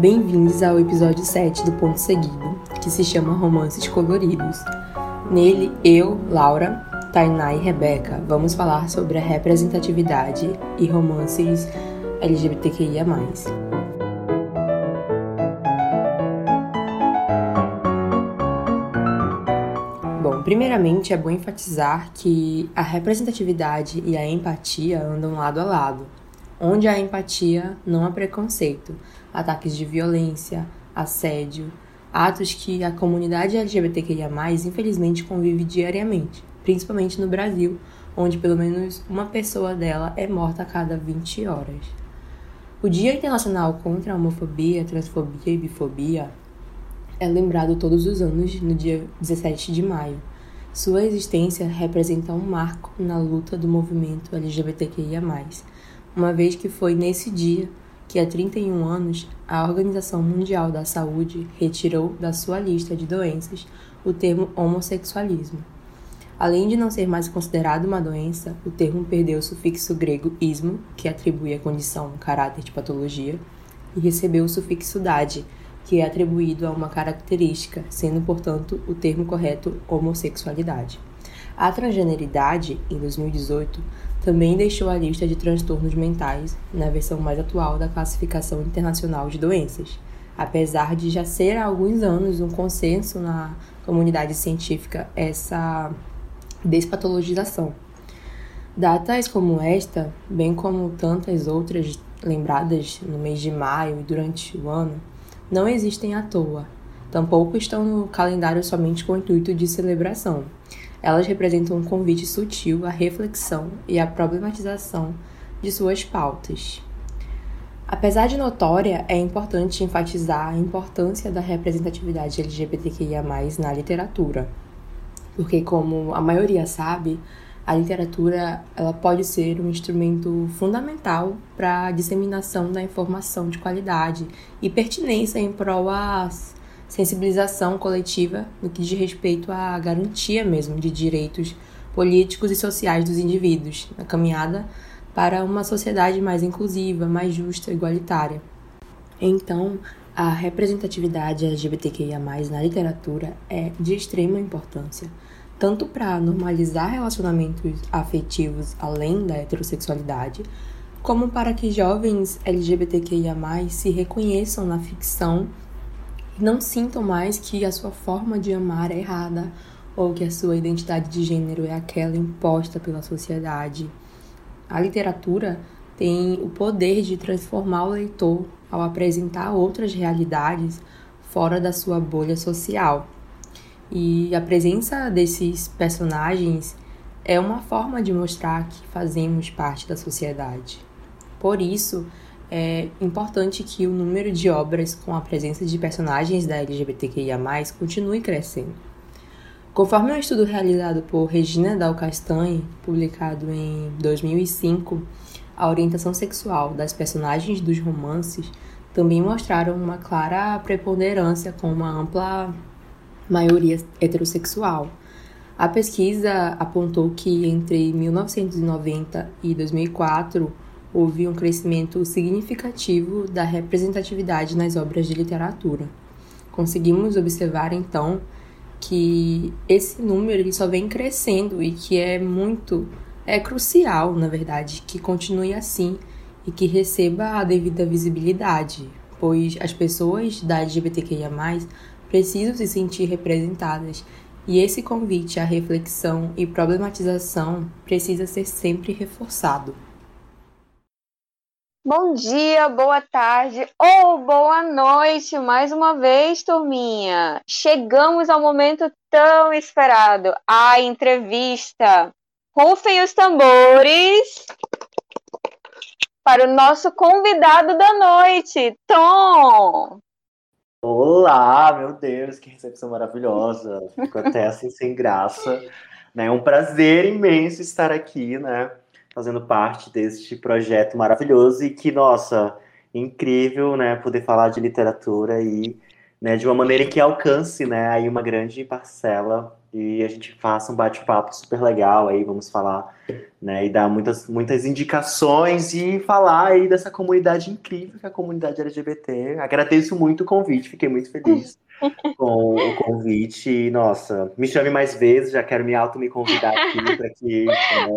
bem-vindos ao episódio 7 do Ponto Seguido, que se chama Romances Coloridos. Nele, eu, Laura, Tainá e Rebeca vamos falar sobre a representatividade e romances LGBTQIA. Bom, primeiramente é bom enfatizar que a representatividade e a empatia andam lado a lado. Onde há empatia, não há preconceito, ataques de violência, assédio, atos que a comunidade LGBTQIA, infelizmente, convive diariamente, principalmente no Brasil, onde pelo menos uma pessoa dela é morta a cada 20 horas. O Dia Internacional contra a Homofobia, Transfobia e Bifobia é lembrado todos os anos no dia 17 de maio. Sua existência representa um marco na luta do movimento LGBTQIA, uma vez que foi nesse dia que há 31 anos a Organização Mundial da Saúde retirou da sua lista de doenças o termo homossexualismo. Além de não ser mais considerado uma doença, o termo perdeu o sufixo grego ismo, que atribui a condição caráter de patologia, e recebeu o sufixo dade, que é atribuído a uma característica, sendo, portanto, o termo correto homossexualidade. A transgeneridade, em 2018, também deixou a lista de transtornos mentais na versão mais atual da Classificação Internacional de Doenças, apesar de já ser há alguns anos um consenso na comunidade científica essa despatologização. Datas como esta, bem como tantas outras lembradas no mês de maio e durante o ano, não existem à toa, tampouco estão no calendário somente com o intuito de celebração. Elas representam um convite sutil à reflexão e à problematização de suas pautas. Apesar de notória, é importante enfatizar a importância da representatividade LGBTQIA+, na literatura, porque como a maioria sabe, a literatura ela pode ser um instrumento fundamental para a disseminação da informação de qualidade e pertinência em prol à sensibilização coletiva no que diz respeito à garantia mesmo de direitos políticos e sociais dos indivíduos na caminhada para uma sociedade mais inclusiva, mais justa, igualitária. Então, a representatividade LGBTQIA+, na literatura é de extrema importância, tanto para normalizar relacionamentos afetivos além da heterossexualidade, como para que jovens LGBTQIA+, se reconheçam na ficção não sintam mais que a sua forma de amar é errada ou que a sua identidade de gênero é aquela imposta pela sociedade. A literatura tem o poder de transformar o leitor ao apresentar outras realidades fora da sua bolha social. E a presença desses personagens é uma forma de mostrar que fazemos parte da sociedade. Por isso, é importante que o número de obras com a presença de personagens da LGBTQIA+, continue crescendo. Conforme um estudo realizado por Regina Dal Castanhe, publicado em 2005, a orientação sexual das personagens dos romances também mostraram uma clara preponderância com uma ampla maioria heterossexual. A pesquisa apontou que entre 1990 e 2004 houve um crescimento significativo da representatividade nas obras de literatura. Conseguimos observar então que esse número ele só vem crescendo e que é muito é crucial, na verdade, que continue assim e que receba a devida visibilidade, pois as pessoas da LGBTQIA+, precisam se sentir representadas e esse convite à reflexão e problematização precisa ser sempre reforçado. Bom dia, boa tarde ou boa noite mais uma vez, turminha. Chegamos ao momento tão esperado, a entrevista. Rufem os tambores para o nosso convidado da noite, Tom. Olá, meu Deus, que recepção maravilhosa. Fico até assim sem graça. É um prazer imenso estar aqui, né? Fazendo parte deste projeto maravilhoso e que, nossa, incrível, né? Poder falar de literatura e né, de uma maneira que alcance, né, aí uma grande parcela e a gente faça um bate-papo super legal aí, vamos falar, né, e dar muitas, muitas indicações e falar aí dessa comunidade incrível que é a comunidade LGBT. Agradeço muito o convite, fiquei muito feliz com o convite. Nossa, me chame mais vezes, já quero me auto me convidar aqui para que. Né,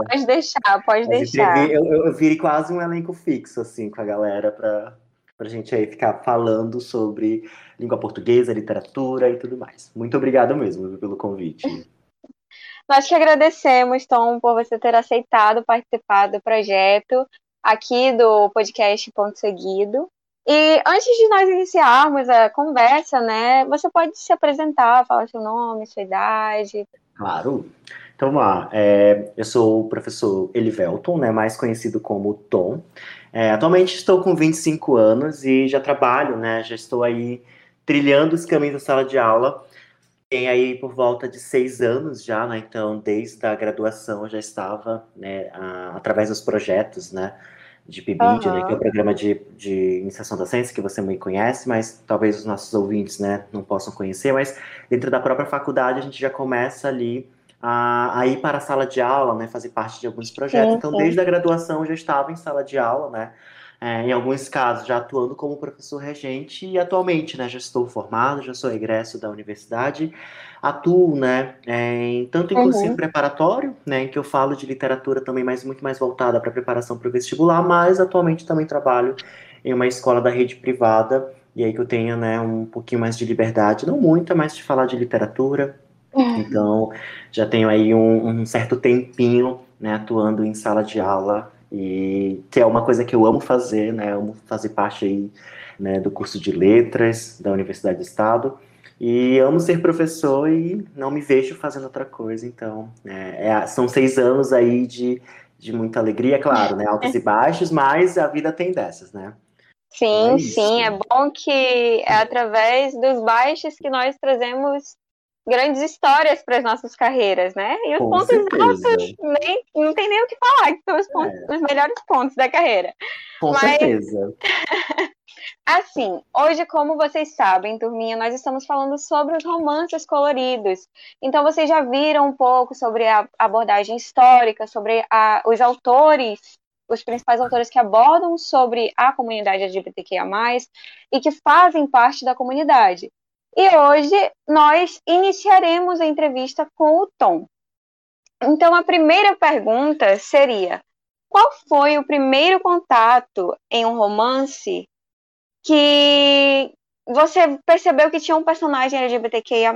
pode deixar, pode deixar. Eu, eu, eu virei quase um elenco fixo, assim, com a galera para a gente aí ficar falando sobre língua portuguesa, literatura e tudo mais. Muito obrigado mesmo pelo convite. Nós que agradecemos, Tom, por você ter aceitado participar do projeto aqui do podcast Ponto Seguido. E antes de nós iniciarmos a conversa, né, você pode se apresentar, falar seu nome, sua idade. Claro. Então, vamos lá. É, eu sou o professor Elivelton, né, mais conhecido como Tom. É, atualmente estou com 25 anos e já trabalho, né, já estou aí trilhando os caminhos da sala de aula. Tem aí por volta de seis anos já, né? Então, desde a graduação eu já estava, né, a, através dos projetos, né, de PIBID, uhum. né, que é o programa de, de iniciação da ciência, que você muito conhece, mas talvez os nossos ouvintes, né, não possam conhecer, mas dentro da própria faculdade a gente já começa ali a, a ir para a sala de aula, né, fazer parte de alguns projetos. Então, desde a graduação eu já estava em sala de aula, né, é, em alguns casos já atuando como professor regente e atualmente, né, já estou formado, já sou egresso da universidade, atuo, né, é, em, tanto em uhum. cursinho preparatório, né, em que eu falo de literatura também, mas muito mais voltada para preparação para o vestibular, mas atualmente também trabalho em uma escola da rede privada, e aí que eu tenho, né, um pouquinho mais de liberdade, não muita, mas de falar de literatura, uhum. então já tenho aí um, um certo tempinho, né, atuando em sala de aula e que é uma coisa que eu amo fazer, né? Eu amo fazer parte aí, né, do curso de letras da Universidade do Estado e amo ser professor e não me vejo fazendo outra coisa. Então, é, é, são seis anos aí de, de muita alegria, claro, né? Altos e baixos, mas a vida tem dessas, né? Sim, é sim, é bom que é através dos baixos que nós trazemos grandes histórias para as nossas carreiras, né? E os Com pontos certeza. altos nem, não tem nem o que falar, que são os, pontos, é. os melhores pontos da carreira. Com Mas, certeza. assim, hoje, como vocês sabem, turminha, nós estamos falando sobre os romances coloridos. Então, vocês já viram um pouco sobre a abordagem histórica, sobre a, os autores os principais autores que abordam sobre a comunidade LGBTQIA+, e que fazem parte da comunidade. E hoje nós iniciaremos a entrevista com o Tom. Então, a primeira pergunta seria: qual foi o primeiro contato em um romance que você percebeu que tinha um personagem LGBTQIA?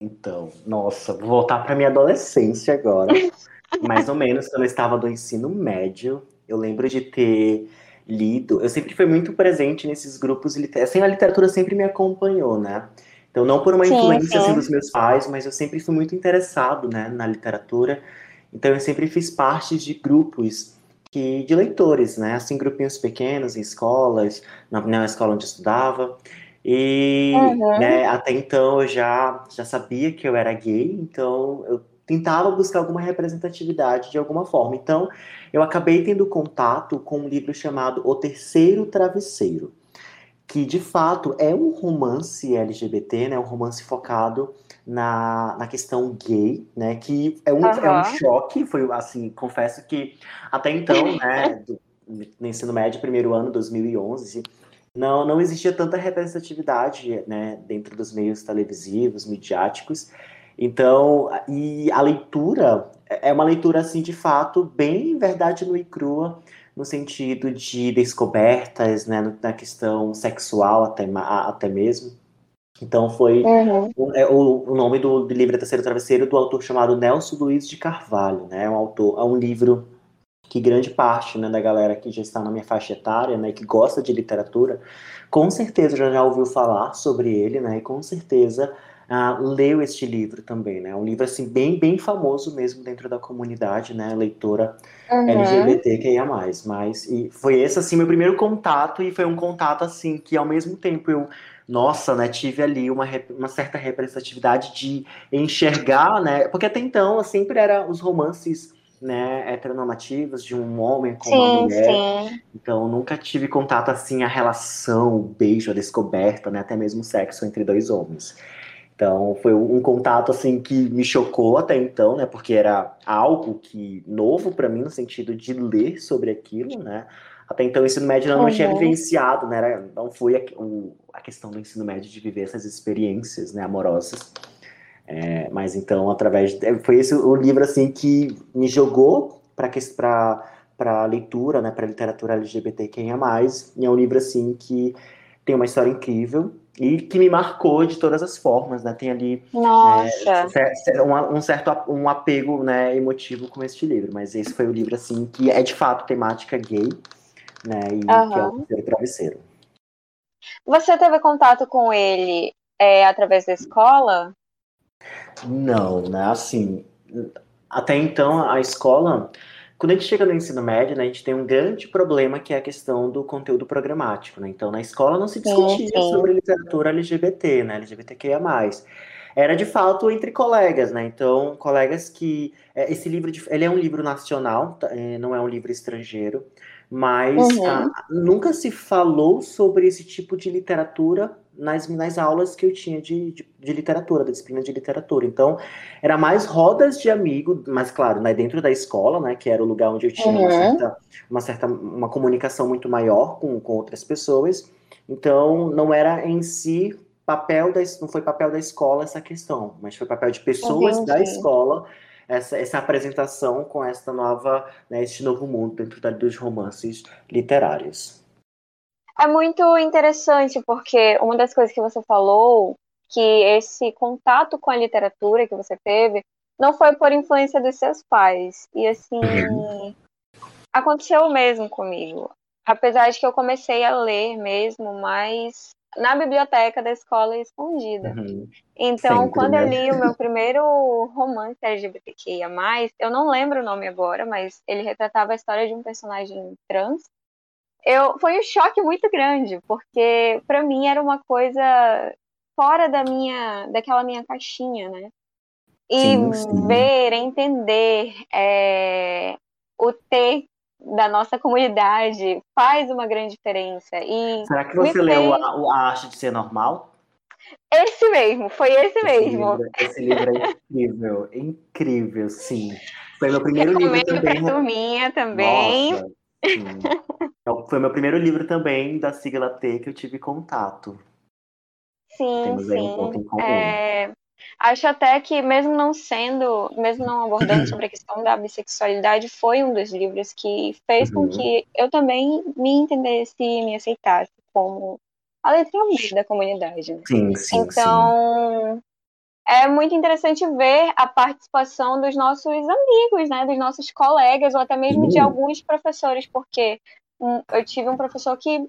Então, nossa, vou voltar para minha adolescência agora. Mais ou menos quando eu estava do ensino médio, eu lembro de ter lido, eu sempre fui muito presente nesses grupos literários. Assim, a literatura sempre me acompanhou, né? Então, não por uma sim, influência sim. Assim, dos meus pais, mas eu sempre fui muito interessado né, na literatura. Então, eu sempre fiz parte de grupos que, de leitores, né? Assim, grupinhos pequenos, em escolas, na, na escola onde eu estudava. E uhum. né, até então eu já, já sabia que eu era gay, então eu tentava buscar alguma representatividade de alguma forma. Então, eu acabei tendo contato com um livro chamado O Terceiro Travesseiro, que de fato é um romance LGBT, né, um romance focado na, na questão gay, né, que é um, uhum. é um choque, foi assim, confesso que até então, né, do, no ensino médio, primeiro ano, 2011, não, não existia tanta representatividade, né, dentro dos meios televisivos, midiáticos, então, e a leitura é uma leitura, assim, de fato, bem verdade nua e crua, no sentido de descobertas, né, na questão sexual até, até mesmo. Então foi uhum. o, o, o, nome do, do livro é Terceiro Travesseiro do autor chamado Nelson Luiz de Carvalho, né? É um autor, é um livro que grande parte né, da galera que já está na minha faixa etária, né, que gosta de literatura, com certeza já, já ouviu falar sobre ele, né? E com certeza leu este livro também, né? Um livro assim bem bem famoso mesmo dentro da comunidade, né? Leitora uhum. LGBTQIA+. Mas e foi esse assim meu primeiro contato e foi um contato assim que ao mesmo tempo eu nossa, né, tive ali uma, uma certa representatividade de enxergar, né, porque até então sempre era os romances né, heteronormativos de um homem com sim, uma mulher. Sim. Então, nunca tive contato assim, a relação, o beijo, a descoberta, né, até mesmo o sexo entre dois homens. Então, foi um contato assim que me chocou até então, né, porque era algo que novo para mim no sentido de ler sobre aquilo, né? Até então, o ensino médio eu não uhum. tinha vivenciado, né? Era, não foi a, o, a, questão do ensino médio de viver essas experiências, né, amorosas. É, mas então, através de, foi esse o livro assim que me jogou para para leitura, né, para literatura LGBTQIA+, e é um livro assim que tem uma história incrível e que me marcou de todas as formas, né? Tem ali é, um, um, certo um apego, né, emotivo com este livro, mas esse foi o livro assim que é de fato temática gay, né, e uhum. que é o terceiro travesseiro. Você teve contato com ele é, através da escola? Não, né? Assim, até então a escola, quando a gente chega no ensino médio, né, a gente tem um grande problema que é a questão do conteúdo programático, né? Então na escola não se discutia sim, sim. sobre literatura LGBT, né, LGBTQIA+. Era de fato entre colegas, né? Então, colegas que é, esse livro, ele é um livro nacional, tá? é, não é um livro estrangeiro, mas uhum. a, nunca se falou sobre esse tipo de literatura nas, nas aulas que eu tinha de, de, de, literatura, da disciplina de literatura. Então, era mais rodas de amigo, mas claro, né, dentro da escola, né, que era o lugar onde eu tinha uhum. uma, certa, uma certa uma comunicação muito maior com, com outras pessoas. Então, não era em si papel da, não foi papel da escola essa questão, mas foi papel de pessoas uhum, da escola essa, essa apresentação com esta nova, né, este novo mundo dentro da, dos romances literários. É muito interessante, porque uma das coisas que você falou, que esse contato com a literatura que você teve, não foi por influência dos seus pais. E assim, uhum. aconteceu o mesmo comigo. Apesar de que eu comecei a ler mesmo, mas na biblioteca da escola escondida. Uhum. Então, Sempre, quando né? eu li o meu primeiro romance LGBTQIA+, eu não lembro o nome agora, mas ele retratava a história de um personagem trans, eu foi um choque muito grande, porque para mim era uma coisa fora da minha, daquela minha caixinha, né? E sim, sim. ver, entender é, o T da nossa comunidade faz uma grande diferença. E Será que você leu fez... a, a Arte de Ser Normal? Esse mesmo, foi esse, esse mesmo. Livro, esse livro é incrível, incrível, sim. Foi meu primeiro livro também. Pra turminha também. Nossa, é foi meu primeiro livro também da sigla T que eu tive contato. Sim, Temos sim. aí um ponto em comum. É... Acho até que, mesmo não sendo, mesmo não abordando sobre a questão da bissexualidade, foi um dos livros que fez uhum. com que eu também me entendesse e me aceitasse como a letrinha B da comunidade. Né? Sim, sim. Então, sim. É muito interessante ver a participação dos nossos amigos, né? Dos nossos colegas, ou até mesmo de alguns professores, porque eu tive um professor que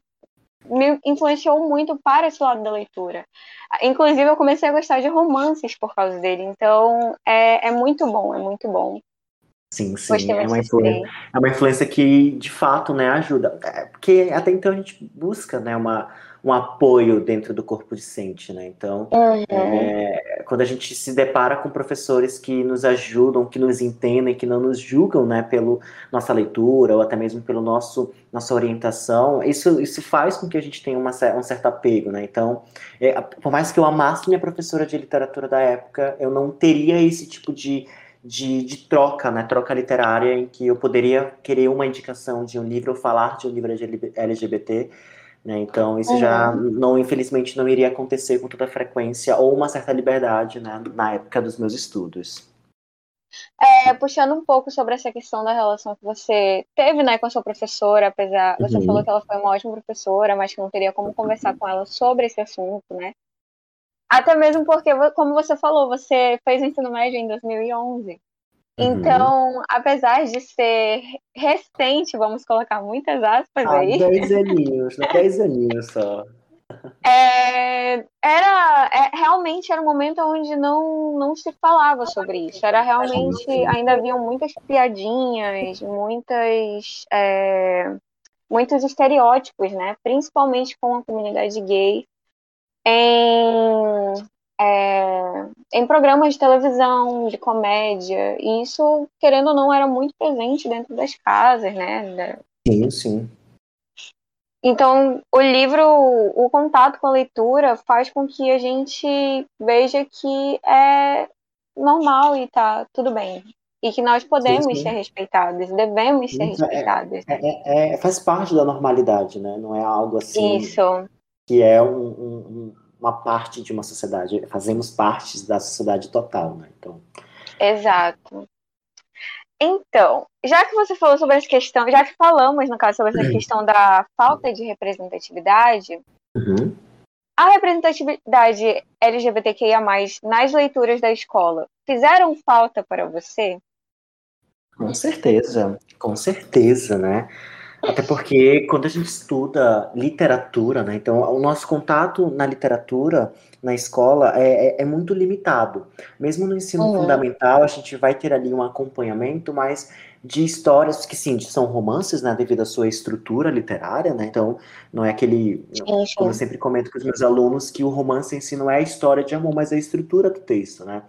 me influenciou muito para esse lado da leitura. Inclusive, eu comecei a gostar de romances por causa dele. Então, é, é muito bom, é muito bom. Sim, sim. É uma, influência, é uma influência que, de fato, né, ajuda. É, porque até então a gente busca né, uma, um apoio dentro do corpo docente, né? Então, uhum. é, quando a gente se depara com professores que nos ajudam, que nos entendem, que não nos julgam, né, pela nossa leitura ou até mesmo pelo nosso nossa orientação, isso, isso faz com que a gente tenha uma, um certo apego, né? Então, é, por mais que eu amasse minha professora de literatura da época, eu não teria esse tipo de de, de, troca, né, troca literária, em que eu poderia querer uma indicação de um livro ou falar de um livro LGBT né? Então, isso uhum. já, não, infelizmente, não iria acontecer com toda frequência ou uma certa liberdade né, na época dos meus estudos. É, puxando um pouco sobre essa questão da relação que você teve né, com a sua professora, apesar. Você uhum. falou que ela foi uma ótima professora, mas que não teria como conversar com ela sobre esse assunto, né? Até mesmo porque, como você falou, você fez o ensino médio em 2011. Uhum. Então, uhum. apesar de ser recente, vamos colocar muitas aspas ah, aí. 10 aninhos, 10 aninhos só. É, era é, realmente era um momento onde não, não se falava sobre isso. Era realmente ainda haviam muitas piadinhas, muitas é, muitos estereótipos, né? Principalmente com a comunidade gay em é, em programas de televisão, de comédia, e isso, querendo ou não, era muito presente dentro das casas, né? Sim, sim. Então, o livro, o contato com a leitura faz com que a gente veja que é normal e tá tudo bem. E que nós podemos sim, sim. ser respeitados, devemos ser Isso, é, respeitados. É, é, é, faz parte da normalidade, né? Não é algo assim. Isso. Que é um, um, uma parte de uma sociedade. Fazemos parte da sociedade total, né? Então. Exato. Então, já que você falou sobre essa questão, já que falamos, no caso, sobre essa uhum. questão da falta de representatividade, uhum. a representatividade LGBTQIA, nas leituras da escola, fizeram falta para você? Com certeza, com certeza, né? Até porque quando a gente estuda literatura, né? Então, o nosso contato na literatura, na escola, é, é, é muito limitado. Mesmo no ensino uhum. fundamental, a gente vai ter ali um acompanhamento, mas de histórias que, sim, são romances, né? Devido à sua estrutura literária, né? Então, não é aquele. Como eu sempre comento com os meus alunos, que o romance em si não é a história de amor, mas é a estrutura do texto, né?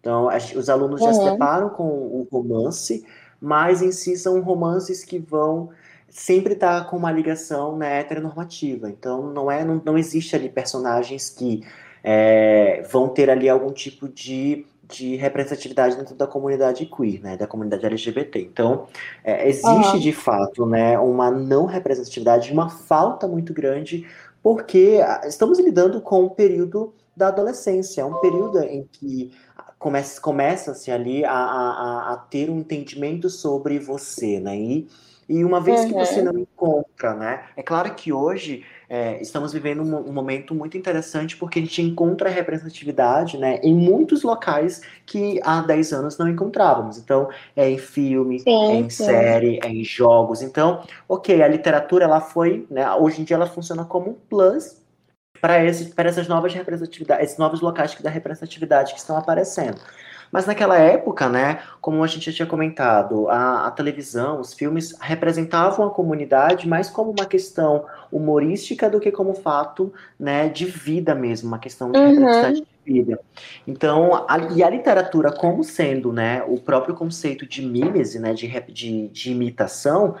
Então, os alunos uhum. já se deparam com o romance, mas em si são romances que vão sempre tá com uma ligação né, heteronormativa. Então não é não, não existe ali personagens que é, vão ter ali algum tipo de, de representatividade dentro da comunidade queer, né, da comunidade LGBT. Então é, existe uhum. de fato né, uma não representatividade, uma falta muito grande, porque estamos lidando com um período da adolescência, um período em que começa-se começa ali a, a, a, ter um entendimento sobre você, né? E e uma vez uhum. que você uhum. não encontra, né? É claro que hoje é, estamos vivendo um, um, momento muito interessante porque a gente encontra representatividade né, em muitos locais que há 10 anos não encontrávamos. Então, é em filme, sim, é em sim. série, é em jogos. Então, ok, a literatura ela foi, né, hoje em dia ela funciona como um plus para essas novas representatividades, esses novos locais da representatividade que estão aparecendo. Mas naquela época, né, como a gente já tinha comentado, a, a, televisão, os filmes representavam a comunidade mais como uma questão humorística do que como fato, né, de vida mesmo, uma questão de uhum. de vida. Então, a, e a literatura como sendo, né, o próprio conceito de mimese, né, de, de, de imitação,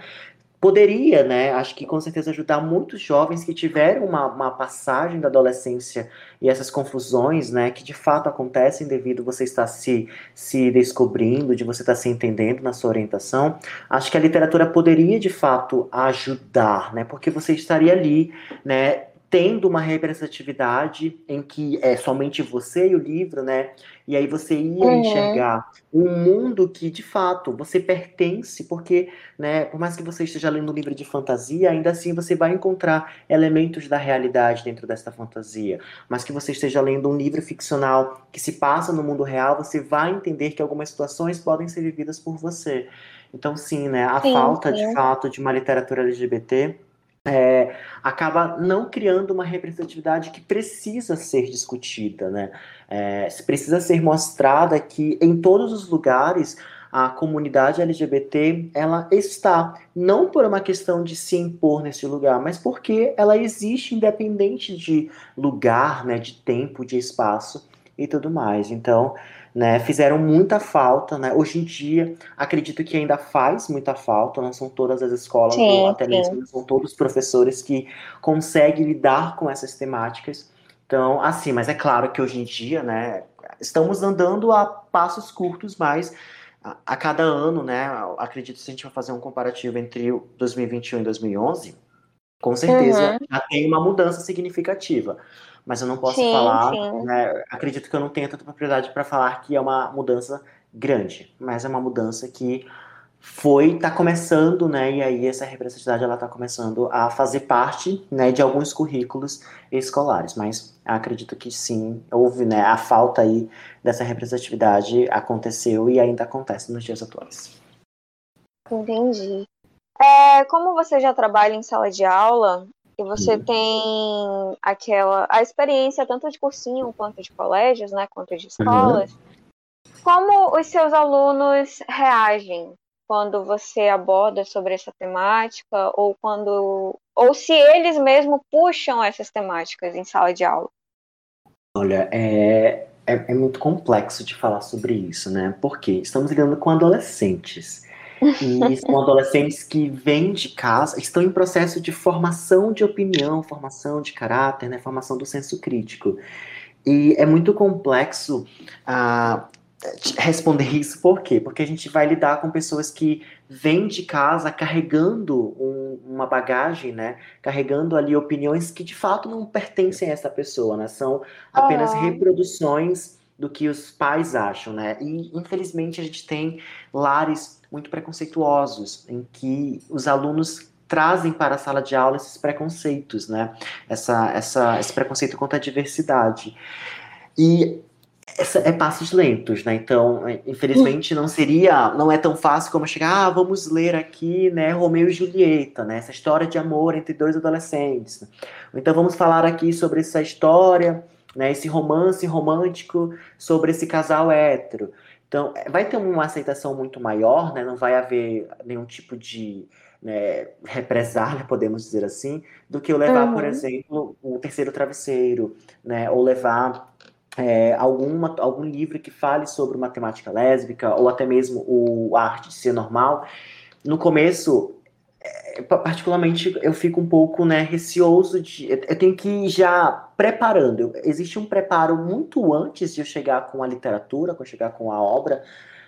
poderia, né, acho que com certeza ajudar muitos jovens que tiveram uma, uma, passagem da adolescência e essas confusões, né, que de fato acontecem devido você estar se, se descobrindo, de você estar se entendendo na sua orientação. Acho que a literatura poderia de fato ajudar, né, porque você estaria ali, né, tendo uma representatividade em que é somente você e o livro, né? E aí você ia uhum. enxergar um mundo que, de fato, você pertence, porque, né, por mais que você esteja lendo um livro de fantasia, ainda assim você vai encontrar elementos da realidade dentro dessa fantasia. Mas que você esteja lendo um livro ficcional que se passa no mundo real, você vai entender que algumas situações podem ser vividas por você. Então, sim, né, a sim, falta, sim. de fato, de uma literatura LGBT é, acaba não criando uma representatividade que precisa ser discutida, né? É, precisa ser mostrada que em todos os lugares a comunidade LGBT ela está não por uma questão de se impor nesse lugar, mas porque ela existe independente de lugar, né, de tempo, de espaço e tudo mais. Então, né, fizeram muita falta, né? Hoje em dia, acredito que ainda faz muita falta, não são todas as escolas, sim, ou até mesmo são todos os professores que conseguem lidar com essas temáticas. Então, assim, mas é claro que hoje em dia, né, estamos andando a passos curtos, mas a, a cada ano, né, acredito que se a gente for fazer um comparativo entre 2021 e 2011, com certeza uhum. já tem uma mudança significativa mas eu não posso sim, falar, sim. Né, acredito que eu não tenho tanta propriedade para falar que é uma mudança grande, mas é uma mudança que foi, tá começando, né, e aí essa representatividade ela tá começando a fazer parte, né, de alguns currículos escolares, mas acredito que sim, houve, né, a falta aí dessa representatividade aconteceu e ainda acontece nos dias atuais. Entendi. É, como você já trabalha em sala de aula, e você uhum. tem aquela a experiência tanto de cursinho quanto de colégios, né, quanto de escolas. Uhum. Como os seus alunos reagem quando você aborda sobre essa temática ou quando ou se eles mesmo puxam essas temáticas em sala de aula? Olha, é, é, é, muito complexo de falar sobre isso, né? Porque estamos lidando com adolescentes. E são adolescentes que vêm de casa, estão em processo de formação de opinião, formação de caráter, né? formação do senso crítico. E é muito complexo uh, responder isso, por quê? Porque a gente vai lidar com pessoas que vêm de casa carregando um, uma bagagem, né? Carregando ali opiniões que de fato não pertencem a essa pessoa, né? São apenas reproduções do que os pais acham, né? E infelizmente a gente tem lares muito preconceituosos em que os alunos trazem para a sala de aula esses preconceitos, né? Essa, essa, esse preconceito contra a diversidade. E essa, é passos lentos, né? Então, é, infelizmente, não seria, não é tão fácil como chegar, ah, vamos ler aqui, né, Romeu e Julieta, né? Essa história de amor entre dois adolescentes. Então, vamos falar aqui sobre essa história, né? Esse romance romântico sobre esse casal hétero. Então, é, vai ter uma aceitação muito maior, né? Não vai haver nenhum tipo de né, represália, podemos dizer assim, do que eu levar, uhum. por exemplo, o terceiro travesseiro, né? Ou levar é, alguma, algum livro que fale sobre matemática lésbica, ou até mesmo o a arte de ser normal. No começo, é, particularmente, eu fico um pouco né, receoso de. Eu tenho que já preparando. Existe um preparo muito antes de eu chegar com a literatura, com chegar com a obra,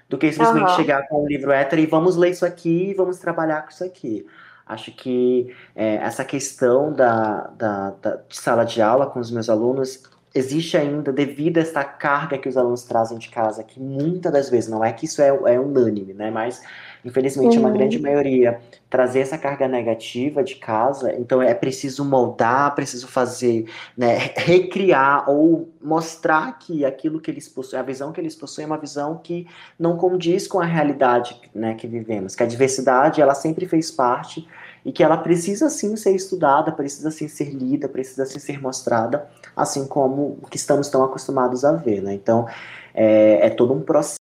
do que simplesmente uhum. chegar com o livro hétero e vamos ler isso aqui, vamos trabalhar com isso aqui. Acho que é, essa questão da, da, da, de sala de aula com os meus alunos existe ainda, devido a essa carga que os alunos trazem de casa, que muitas das vezes, não é que isso é, é unânime, né, mas infelizmente uhum. uma grande maioria, trazer essa carga negativa de casa, então é preciso moldar, preciso fazer, né, recriar ou mostrar que aquilo que eles possuem, a visão que eles possuem é uma visão que não condiz com a realidade, né, que vivemos, que a diversidade, ela sempre fez parte e que ela precisa sim ser estudada, precisa sim ser lida, precisa sim ser mostrada, assim como o que estamos tão acostumados a ver, né? Então, é, é todo um processo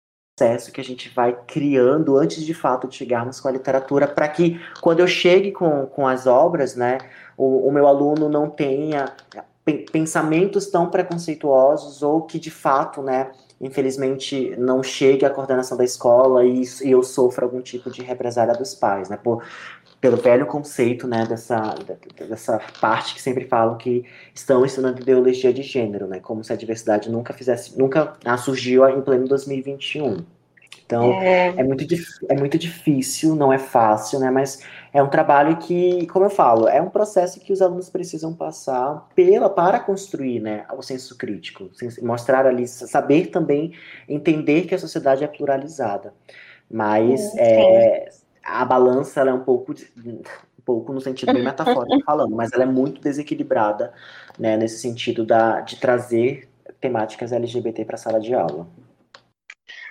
que a gente vai criando antes de fato de chegarmos com a literatura, para que quando eu chegue com, com as obras, né, o, o meu aluno não tenha pensamentos tão preconceituosos ou que de fato, né, infelizmente não chegue à coordenação da escola e, e eu sofra algum tipo de represália dos pais, né, por, pelo velho conceito, né, dessa, dessa parte que sempre falam que estão estudando ideologia de gênero, né, como se a diversidade nunca fizesse, nunca surgiu em pleno 2021. Então, é... é, muito, é muito difícil, não é fácil, né, mas é um trabalho que, como eu falo, é um processo que os alunos precisam passar pela, para construir, né, o senso crítico, mostrar ali, saber também, entender que a sociedade é pluralizada. Mas, é, a balança ela é um pouco, um pouco no sentido bem metafórico falando, mas ela é muito desequilibrada, né, nesse sentido da, de trazer temáticas LGBT para a sala de aula.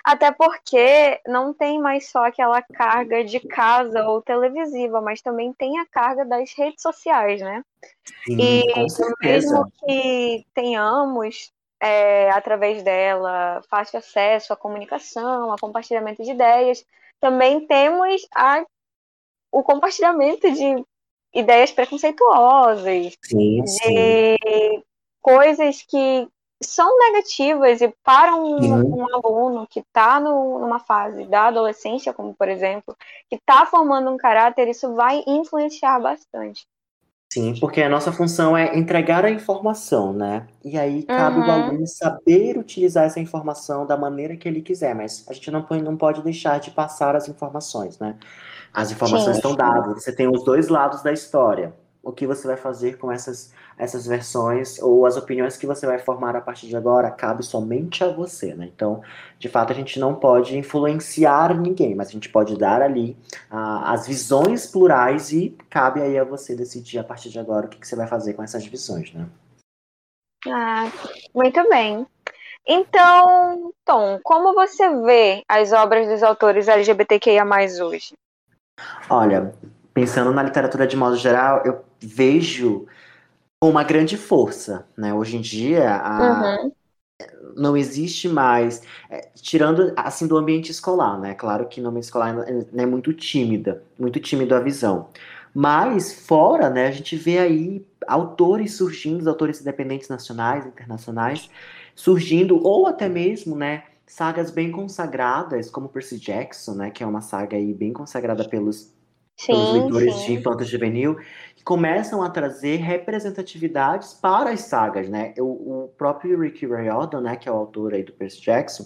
Até porque não tem mais só aquela carga de casa ou televisiva, mas também tem a carga das redes sociais, né? Sim, e mesmo que tenhamos é, através dela fácil acesso à comunicação, a compartilhamento de ideias, também temos a, o compartilhamento de ideias preconceituosas, sim, de sim. coisas que são negativas e para um, um aluno que está numa fase da adolescência, como por exemplo, que está formando um caráter, isso vai influenciar bastante. Sim, porque a nossa função é entregar a informação, né? E aí cabe uhum. o aluno saber utilizar essa informação da maneira que ele quiser, mas a gente não, pode, não pode deixar de passar as informações, né? As informações sim, estão dadas, você tem os dois lados da história o que você vai fazer com essas, essas versões ou as opiniões que você vai formar a partir de agora cabe somente a você, né? Então, de fato, a gente não pode influenciar ninguém, mas a gente pode dar ali uh, as visões plurais e cabe aí a você decidir a partir de agora o que, que você vai fazer com essas visões, né? Ah, muito bem. Então, Tom, como você vê as obras dos autores LGBTQIA hoje? Olha, pensando na literatura de modo geral, eu vejo uma grande força, né? Hoje em dia, a, uhum. não existe mais, é, tirando assim do ambiente escolar, né? Claro que no ambiente escolar é, é muito tímida, muito tímido a visão. Mas fora, né, a gente vê aí autores surgindo, autores independentes nacionais, internacionais, surgindo, ou até mesmo, né, sagas bem consagradas, como Percy Jackson, né, que é uma saga aí bem consagrada pelos, sim, pelos leitores sim. de infanto juvenil, que começam a trazer representatividades para as sagas, né? O, o próprio Rick Riordan, né, que é o autor aí do Percy Jackson,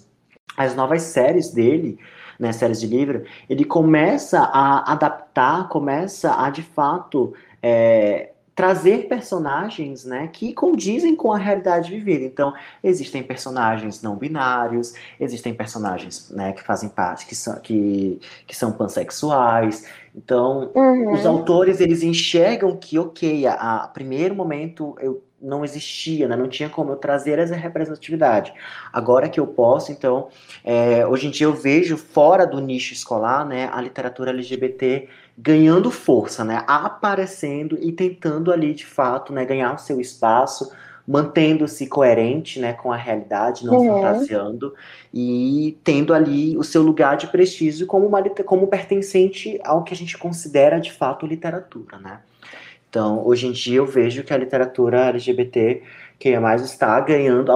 as novas séries dele, né, séries de livro, ele começa a adaptar, começa a de fato é, trazer personagens né, que condizem com a realidade vivida. Então, existem personagens não binários, existem personagens né, que fazem parte, que são, que, que são pansexuais. Então, uhum. os autores eles enxergam que, ok, a, a primeiro momento eu não existia, né? não tinha como eu trazer essa representatividade. Agora que eu posso, então, é, hoje em dia eu vejo fora do nicho escolar, né, a literatura LGBT ganhando força, né, aparecendo e tentando ali, de fato, né, ganhar o seu espaço, mantendo-se coerente, né, com a realidade, não uhum. fantasiando e tendo ali o seu lugar de prestígio como uma como pertencente ao que a gente considera de fato literatura, né? Então, hoje em dia eu vejo que a literatura LGBT que é mais está ganhando,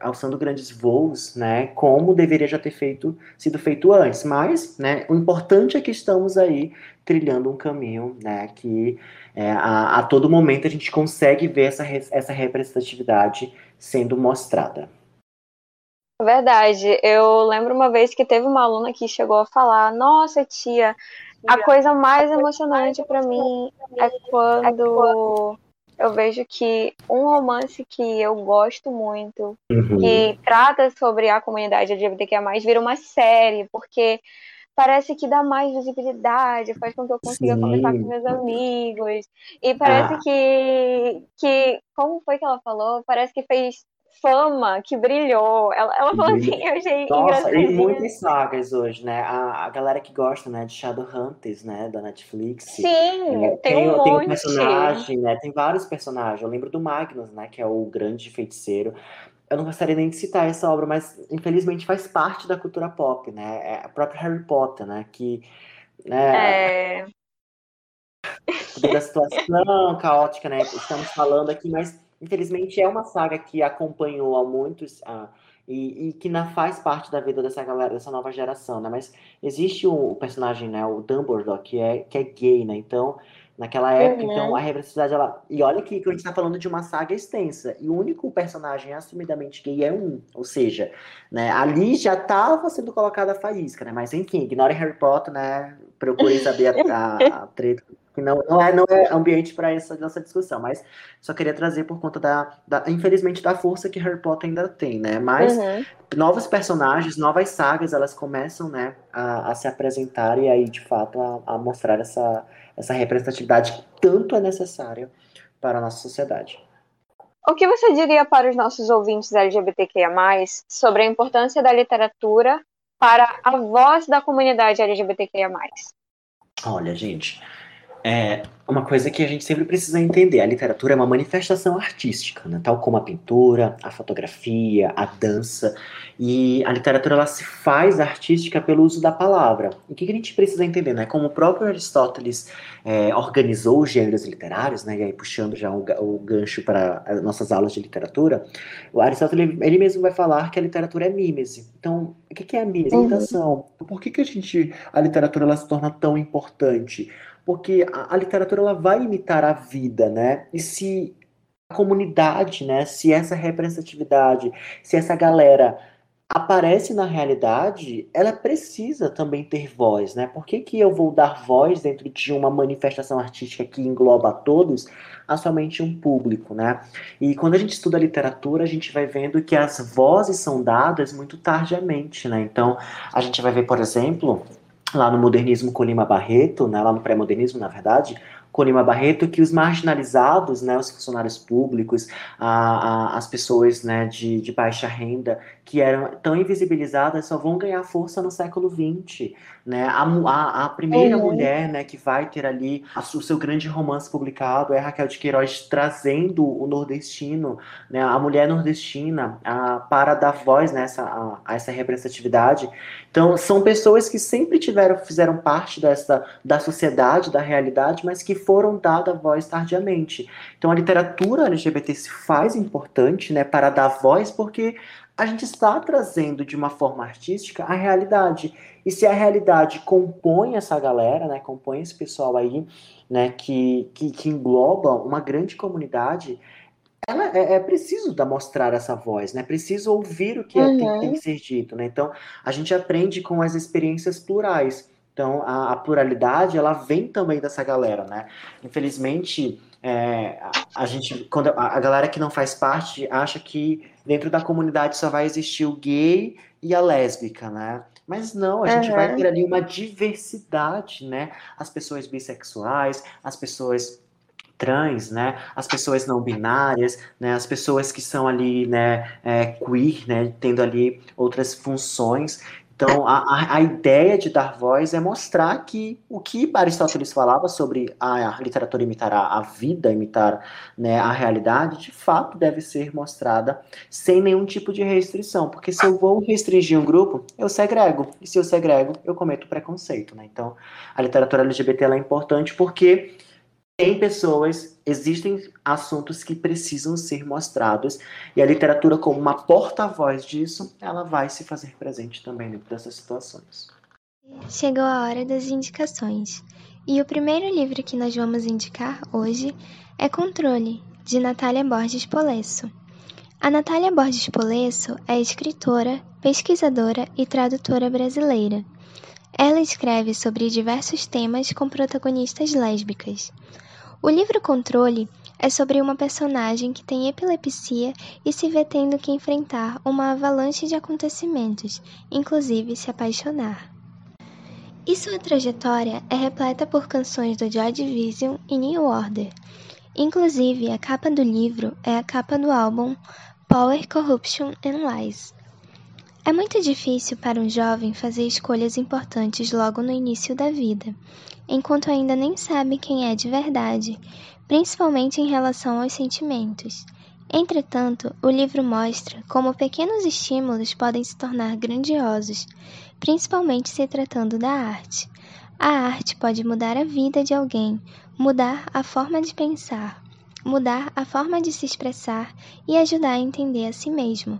alçando grandes voos, né, como deveria já ter feito, sido feito antes. Mas, né, o importante é que estamos aí trilhando um caminho, né, que é, a, a, todo momento a gente consegue ver essa, essa representatividade sendo mostrada. Verdade. Eu lembro uma vez que teve uma aluna que chegou a falar: Nossa, tia, a coisa mais emocionante para mim é quando eu vejo que um romance que eu gosto muito, uhum. que trata sobre a comunidade LGBTQIA+, vira uma série, porque parece que dá mais visibilidade, faz com que eu consiga Sim. conversar com meus amigos. E parece ah. que, que. Como foi que ela falou? Parece que fez fama que brilhou. Ela, ela falou assim, eu achei Nossa, tem muitas sagas hoje, né? A, a galera que gosta, né, de Shadowhunters, né, da Netflix. Sim, é, tem, tem, um tem um personagem, né? Tem vários personagens. Eu lembro do Magnus, né, que é o grande feiticeiro eu não gostaria nem de citar essa obra, mas infelizmente faz parte da cultura pop, né? É a própria Harry Potter, né? Que né, é... da situação caótica, né? Estamos falando aqui, mas infelizmente é uma saga que acompanhou a muitos uh, e, e, que não faz parte da vida dessa galera, dessa nova geração, né? Mas existe o, o personagem, né? O Dumbledore que é que é gay, né? Então naquela época. Uhum. Então, a representatividade, ela. E olha que, que a gente está falando de uma saga extensa. E o único personagem assumidamente gay é um. Ou seja, né, ali já estava sendo colocada a faísca, né? Mas enfim, ignore Harry Potter, né? Procure saber a, a, a treta. Que não, não, é, não é ambiente para essa nossa discussão, mas só queria trazer por conta da, da, infelizmente, da força que Harry Potter ainda tem, né? Mas uhum. novos personagens, novas sagas, elas começam, né, a, a se apresentar e aí, de fato, a, a mostrar essa, essa representatividade que tanto é necessária para a nossa sociedade. O que você diria para os nossos ouvintes LGBTQIA, sobre a importância da literatura para a voz da comunidade LGBTQIA? Olha, gente, é uma coisa que a gente sempre precisa entender: a literatura é uma manifestação artística, né? tal como a pintura, a fotografia, a dança. E a literatura ela se faz artística pelo uso da palavra. o que, a gente precisa entender? Né? Como o próprio Aristóteles é, organizou os gêneros literários, né? e aí puxando já o, o gancho para as nossas aulas de literatura, o Aristóteles ele mesmo vai falar que a literatura é mímese. Então, o que, é a mímese? Imitação. Por que, que a, gente, a literatura ela se torna tão importante? Porque a, a, literatura ela vai imitar a vida, né? E se a comunidade, né, se essa representatividade, se essa galera aparece na realidade, ela precisa também ter voz, né? Por que, que eu vou dar voz dentro de uma manifestação artística que engloba a todos, a somente um público, né? E quando a gente estuda literatura, a gente vai vendo que as vozes são dadas muito tardiamente, né? Então, a gente vai ver, por exemplo, lá no modernismo com Lima Barreto, né, lá no pré-modernismo, na verdade, com Lima Barreto, que os marginalizados, né, os funcionários públicos, a, a, as pessoas né, de, de baixa renda, que eram tão invisibilizadas, só vão ganhar força no século XX. Né? A, a, a primeira uhum. mulher né, que vai ter ali a, o seu grande romance publicado é Raquel de Queiroz trazendo o nordestino, né, a mulher nordestina, a, para dar voz nessa, a, a, essa representatividade. Então, são pessoas que sempre tiveram, fizeram parte dessa, da sociedade, da realidade, mas que foram dadas voz tardiamente. Então a literatura LGBT se faz importante, né, para dar voz, porque a gente está trazendo de uma forma artística a realidade. E se a realidade compõe essa galera, né, compõe esse pessoal aí, né, que, que, que engloba uma grande comunidade, ela é, é, preciso dar, mostrar essa voz, né? Preciso ouvir o que uhum. é, tem, tem, que ser dito, né? Então, a gente aprende com as experiências plurais. Então, a, a pluralidade, ela vem também dessa galera, né? Infelizmente, é, a, gente, quando a, a, galera que não faz parte acha que dentro da comunidade só vai existir o gay e a lésbica, né? Mas não, a gente vai ter ali uma diversidade, né? As pessoas bissexuais, as pessoas trans, né, as pessoas não binárias, né, as pessoas que são ali, né, é, queer, né, tendo ali outras funções. Então, a, a ideia de dar voz é mostrar que o que Aristóteles falava sobre a, a literatura imitar a, a, vida, imitar né, a realidade, de fato deve ser mostrada sem nenhum tipo de restrição. Porque se eu vou restringir um grupo, eu segrego. E se eu segrego, eu cometo preconceito. Né? Então, a literatura LGBT é importante porque tem pessoas, existem assuntos que precisam ser mostrados e a literatura como uma porta-voz disso, ela vai se fazer presente também dentro dessas situações. Chegou a hora das indicações. E o primeiro livro que nós vamos indicar hoje é Controle, de Natália Borges Polesso. A Natália Borges Polesso é escritora, pesquisadora e tradutora brasileira. Ela escreve sobre diversos temas com protagonistas lésbicas. O livro Controle é sobre uma personagem que tem epilepsia e se vê tendo que enfrentar uma avalanche de acontecimentos, inclusive se apaixonar. E sua trajetória é repleta por canções do Joy Division e New Order. Inclusive, a capa do livro é a capa do álbum Power, Corruption and Lies. É muito difícil para um jovem fazer escolhas importantes logo no início da vida, enquanto ainda nem sabe quem é de verdade, principalmente em relação aos sentimentos. Entretanto, o livro mostra como pequenos estímulos podem se tornar grandiosos, principalmente se tratando da arte. A arte pode mudar a vida de alguém, mudar a forma de pensar, mudar a forma de se expressar e ajudar a entender a si mesmo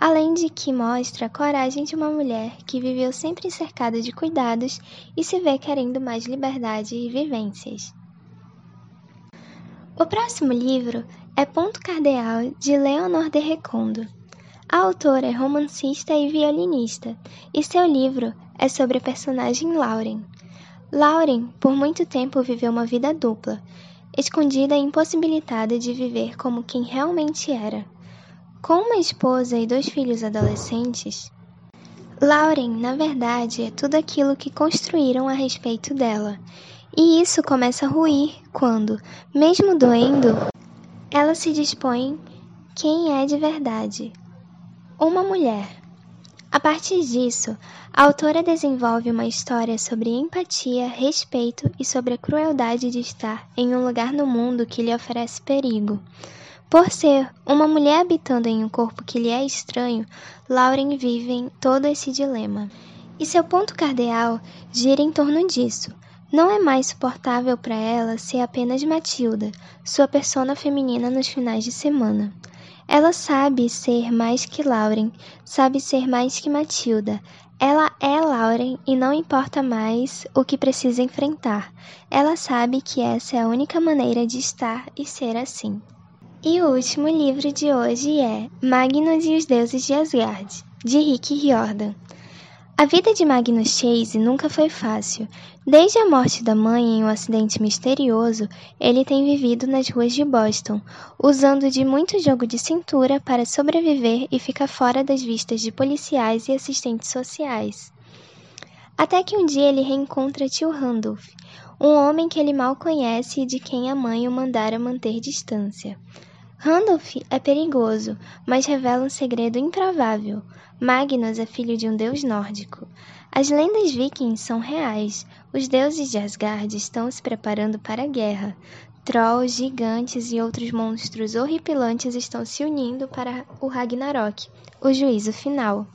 além de que mostra a coragem de uma mulher que viveu sempre cercada de cuidados e se vê querendo mais liberdade e vivências. O próximo livro é Ponto Cardeal, de Leonor de Recondo. A autora é romancista e violinista, e seu livro é sobre a personagem Lauren. Lauren, por muito tempo, viveu uma vida dupla, escondida e impossibilitada de viver como quem realmente era. Com uma esposa e dois filhos adolescentes, Lauren, na verdade, é tudo aquilo que construíram a respeito dela. E isso começa a ruir quando, mesmo doendo, ela se dispõe quem é de verdade. Uma mulher. A partir disso, a autora desenvolve uma história sobre empatia, respeito e sobre a crueldade de estar em um lugar no mundo que lhe oferece perigo. Por ser uma mulher habitando em um corpo que lhe é estranho, Lauren vive em todo esse dilema. E seu ponto cardeal gira em torno disso. Não é mais suportável para ela ser apenas Matilda, sua persona feminina nos finais de semana. Ela sabe ser mais que Lauren, sabe ser mais que Matilda. Ela é Lauren e não importa mais o que precisa enfrentar. Ela sabe que essa é a única maneira de estar e ser assim. E o último livro de hoje é Magnus e os Deuses de Asgard, de Rick Riordan. A vida de Magnus Chase nunca foi fácil. Desde a morte da mãe em um acidente misterioso, ele tem vivido nas ruas de Boston, usando de muito jogo de cintura para sobreviver e ficar fora das vistas de policiais e assistentes sociais. Até que um dia ele reencontra tio Randolph, um homem que ele mal conhece e de quem a mãe o mandara manter distância. Randolph é perigoso, mas revela um segredo improvável. Magnus é filho de um deus nórdico. As lendas vikings são reais. Os deuses de Asgard estão se preparando para a guerra. Trolls, gigantes e outros monstros horripilantes estão se unindo para o Ragnarok, o juízo final.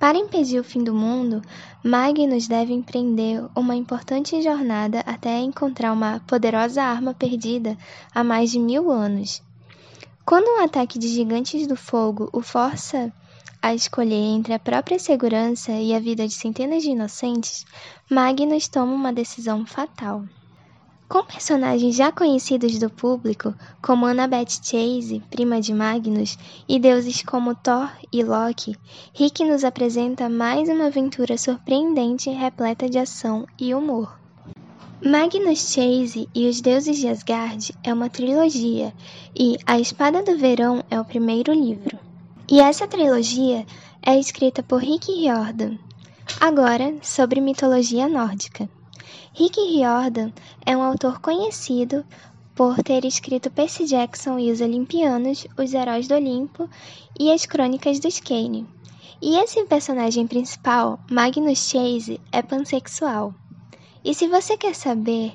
Para impedir o fim do mundo, Magnus deve empreender uma importante jornada até encontrar uma poderosa arma perdida há mais de mil anos. Quando um ataque de gigantes do fogo o força a escolher entre a própria segurança e a vida de centenas de inocentes, Magnus toma uma decisão fatal. Com personagens já conhecidos do público, como Annabeth Chase, prima de Magnus, e deuses como Thor e Loki, Rick nos apresenta mais uma aventura surpreendente repleta de ação e humor. Magnus Chase e os Deuses de Asgard é uma trilogia e A Espada do Verão é o primeiro livro. E essa trilogia é escrita por Rick Riordan. Agora, sobre mitologia nórdica. Rick Riordan é um autor conhecido por ter escrito Percy Jackson e os Olimpianos, Os Heróis do Olimpo e as Crônicas dos Kane. E esse personagem principal, Magnus Chase, é pansexual. E se você quer saber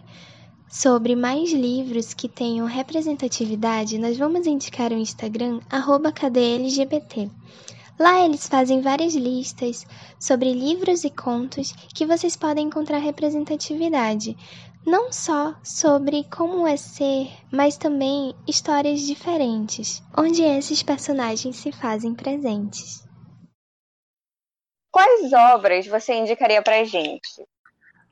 sobre mais livros que tenham representatividade, nós vamos indicar o Instagram @kdlgbt. Lá eles fazem várias listas sobre livros e contos que vocês podem encontrar representatividade, não só sobre como é ser, mas também histórias diferentes, onde esses personagens se fazem presentes. Quais obras você indicaria pra gente?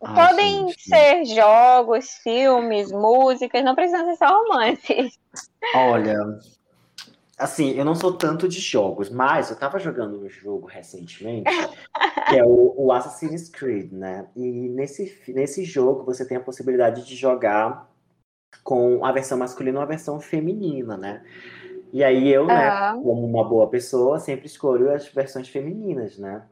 Ai, Podem gente. ser jogos, filmes, músicas, não precisam ser só romances. Olha, assim, eu não sou tanto de jogos, mas eu tava jogando um jogo recentemente, que é o, o Assassin's Creed, né? E nesse, nesse jogo você tem a possibilidade de jogar com a versão masculina ou a versão feminina, né? E aí eu, né, Ah. como uma boa pessoa, sempre escolho as versões femininas, né?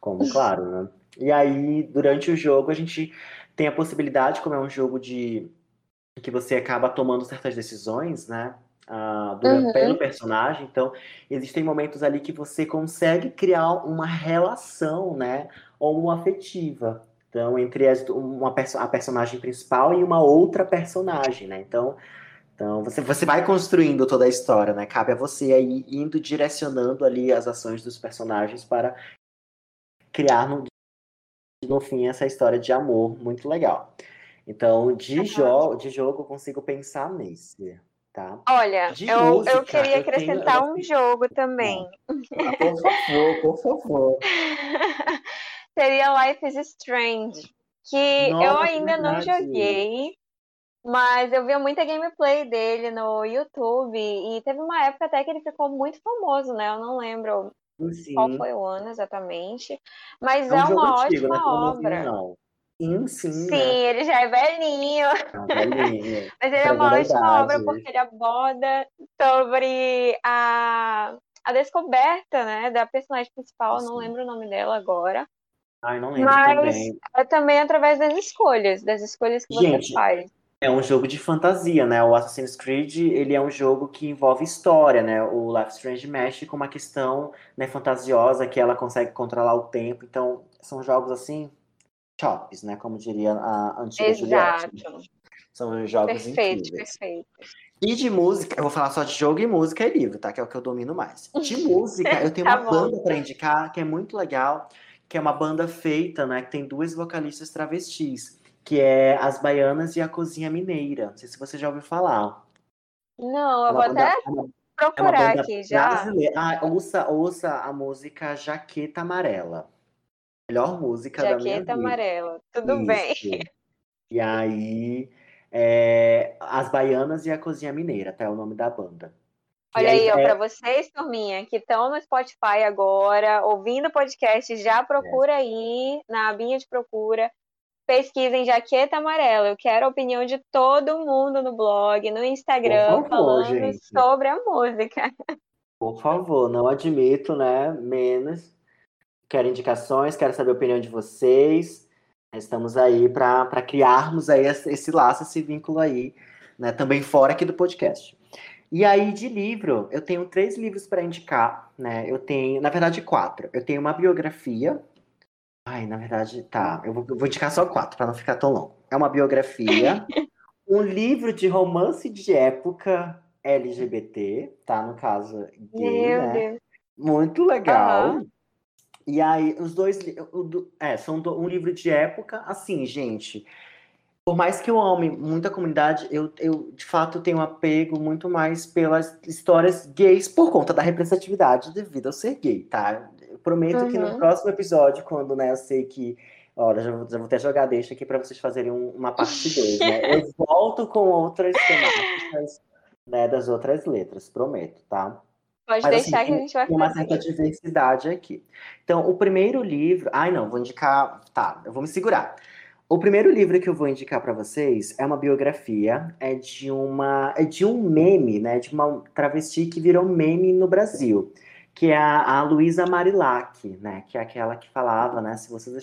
Como, claro, né? E aí, durante o jogo, a gente tem a possibilidade, como é um jogo de que você acaba tomando certas decisões, né? durante, Uhum. pelo personagem. Então, existem momentos ali que você consegue criar uma relação, né? Ou uma afetiva. Então, entre as, uma, a personagem principal e uma outra personagem, né? Então, então você, você vai construindo toda a história, né? Cabe a você aí indo direcionando ali as ações dos personagens para criar no, no fim essa história de amor muito legal. Então, de, Aham. jo de jogo, eu consigo pensar nesse, tá? Olha, De eu, música, eu queria eu tenho- acrescentar eu- um jogo também. Ah, por favor, por favor. Seria Life is Strange, que eu Nossa, ainda não verdade. joguei, mas eu via muita gameplay dele no YouTube e teve uma época até que ele ficou muito famoso, né? Eu não lembro Sim. qual foi o ano exatamente, mas É é, um jogo uma antigo, ótima né? Pelo menos obra. Não. Sim, sim, Sim, né? ele já é velhinho, Não, velhinho. mas ele é uma ótima obra porque ele aborda sobre a, a descoberta, né, da personagem principal, eu não Sim. lembro o nome dela agora, Ai, não lembro mas também. é também através das escolhas, das escolhas que você Gente, faz. É um jogo de fantasia, né? O Assassin's Creed, ele é um jogo que envolve história, né? O Life Strange mexe com uma questão, né, fantasiosa, que ela consegue controlar o tempo. Então, são jogos assim, chops, né? Como diria a antiga Juliette. Exato. São jogos Perfeito, incríveis. perfeito. E de música, eu vou falar só de jogo e música e livro, tá? Que é o que eu domino mais. De música, eu tenho Tá uma bom. banda pra indicar que é muito legal, que é uma banda feita, né? Que tem duas vocalistas travestis, que é As Baianas e a Cozinha Mineira. Não sei se você já ouviu falar. Não, É eu uma vou banda, até é uma, é procurar banda aqui já. brasileira. Ah, ouça, ouça a música Jaqueta Amarela. Melhor música da minha Jaqueta vida. amarela. Tudo bem. Isso. E aí, é, As Baianas e a Cozinha Mineira, tá? É o nome da banda. Olha aí, ó, é- para vocês, turminha, que estão no Spotify agora, ouvindo o podcast, já procura aí na abinha de procura, pesquisem Jaqueta Amarela. Eu quero a opinião de todo mundo no blog, no Instagram, favor, falando gente. sobre a música. Por favor, não admito, né? Menos. Quero indicações, quero saber a opinião de vocês. Estamos aí para criarmos aí esse esse laço, esse vínculo aí, né? Também fora aqui do podcast. E aí, de livro, eu tenho três livros para indicar, né? Eu tenho, na verdade, quatro. Eu tenho uma biografia. Ai, na verdade, tá. Eu vou, eu vou indicar só quatro, para não ficar tão longo. É uma biografia, um livro de romance de época LGBT, tá? No caso, gay, Meu né? Deus. Muito legal. Aham. E aí, os dois. É, são um livro de época. Assim, gente. Por mais que eu ame muita comunidade, eu, eu de fato tenho um apego muito mais pelas histórias gays por conta da representatividade devido ao ser gay, tá? Prometo uhum. que no uhum. próximo episódio, quando né, eu sei que. Olha, já vou, já vou até jogar deixa aqui para vocês fazerem um, uma parte 2, né? Eu volto com outras temáticas né, das outras letras, prometo, tá? Pode Mas, deixar assim, que a gente vai fazer. uma certa diversidade aqui. Então, o primeiro livro. Ai, não, vou indicar. Tá, eu vou me segurar. O primeiro livro que eu vou indicar para vocês é uma biografia, é de uma, é de um meme, né, de uma travesti que virou meme no Brasil, que é a, a Luísa Marilac, né, que é aquela que falava, né, se vocês